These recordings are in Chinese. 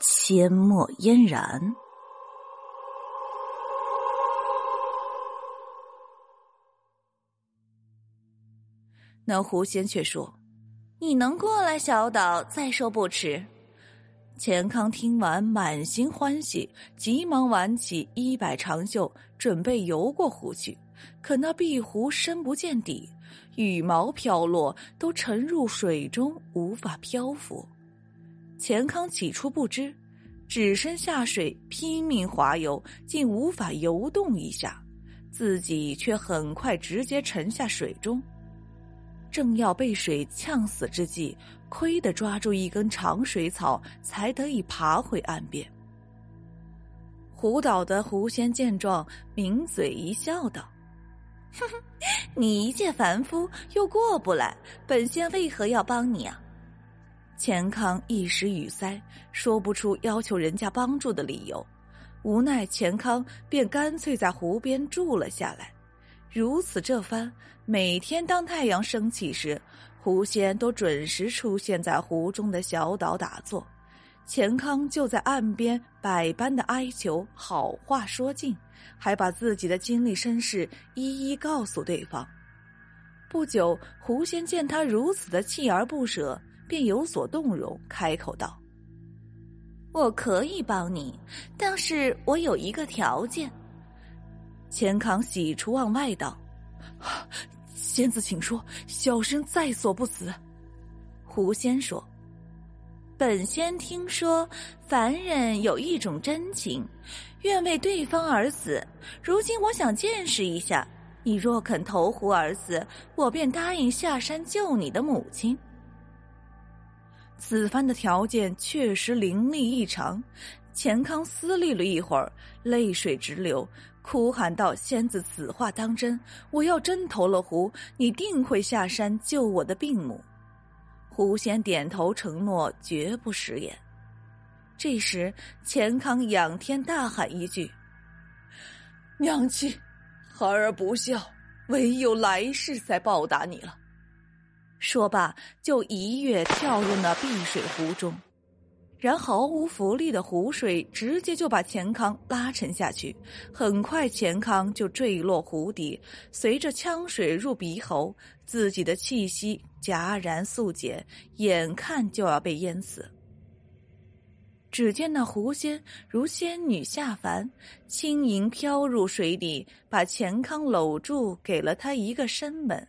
阡陌嫣然。那狐仙却说：“你能过来小岛，再说不迟。”钱康听完，满心欢喜，急忙挽起衣摆长袖，准备游过湖去。可那碧湖深不见底，羽毛飘落，都沉入水中，无法漂浮。钱康起初不知，只身下水拼命划游，竟无法游动一下，自己却很快直接沉下水中。正要被水呛死之际，亏得抓住一根长水草，才得以爬回岸边。湖岛的狐仙见状，抿嘴一笑，道：“哼哼，你一介凡夫，又过不来，本仙为何要帮你啊？”钱康一时语塞，说不出要求人家帮助的理由，无奈钱康便干脆在湖边住了下来。如此这番，每天当太阳升起时，狐仙都准时出现在湖中的小岛打坐。钱康就在岸边百般的哀求，好话说尽，还把自己的经历身世一一告诉对方。不久，狐仙见他如此的锲而不舍，便有所动容，开口道：“我可以帮你，但是我有一个条件。”钱康喜出望外道：“仙子，请说，小生在所不辞。”狐仙说：“本仙听说凡人有一种真情，愿为对方而死。如今我想见识一下，你若肯投湖而死，我便答应下山救你的母亲。”此番的条件确实凌厉异常，钱康思虑了一会儿，泪水直流。哭喊道：“仙子，此话当真？我要真投了湖，你定会下山救我的病母。”狐仙点头承诺，绝不食言。这时，钱康仰天大喊一句：“娘亲，孩儿不孝，唯有来世再报答你了。”说罢，就一跃跳入那碧水湖中。然毫无浮力的湖水直接就把钱康拉沉下去，很快钱康就坠落湖底，随着呛水入鼻喉，自己的气息戛然速减，眼看就要被淹死。只见那狐仙如仙女下凡，轻盈飘入水底，把钱康搂住，给了他一个深吻。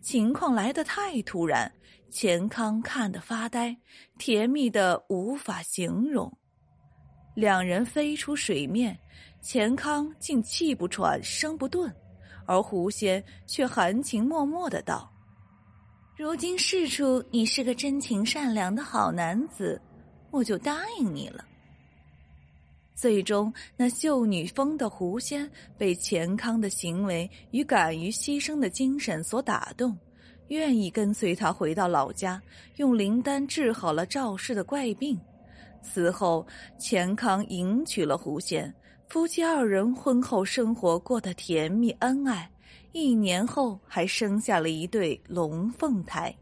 情况来得太突然。钱康看得发呆，甜蜜的无法形容。两人飞出水面，钱康竟气不喘，声不顿，而狐仙却含情脉脉的道：“如今事出你是个真情善良的好男子，我就答应你了。”最终，那秀女峰的狐仙被钱康的行为与敢于牺牲的精神所打动。愿意跟随他回到老家，用灵丹治好了赵氏的怪病。此后，钱康迎娶了狐仙，夫妻二人婚后生活过得甜蜜恩爱，一年后还生下了一对龙凤胎。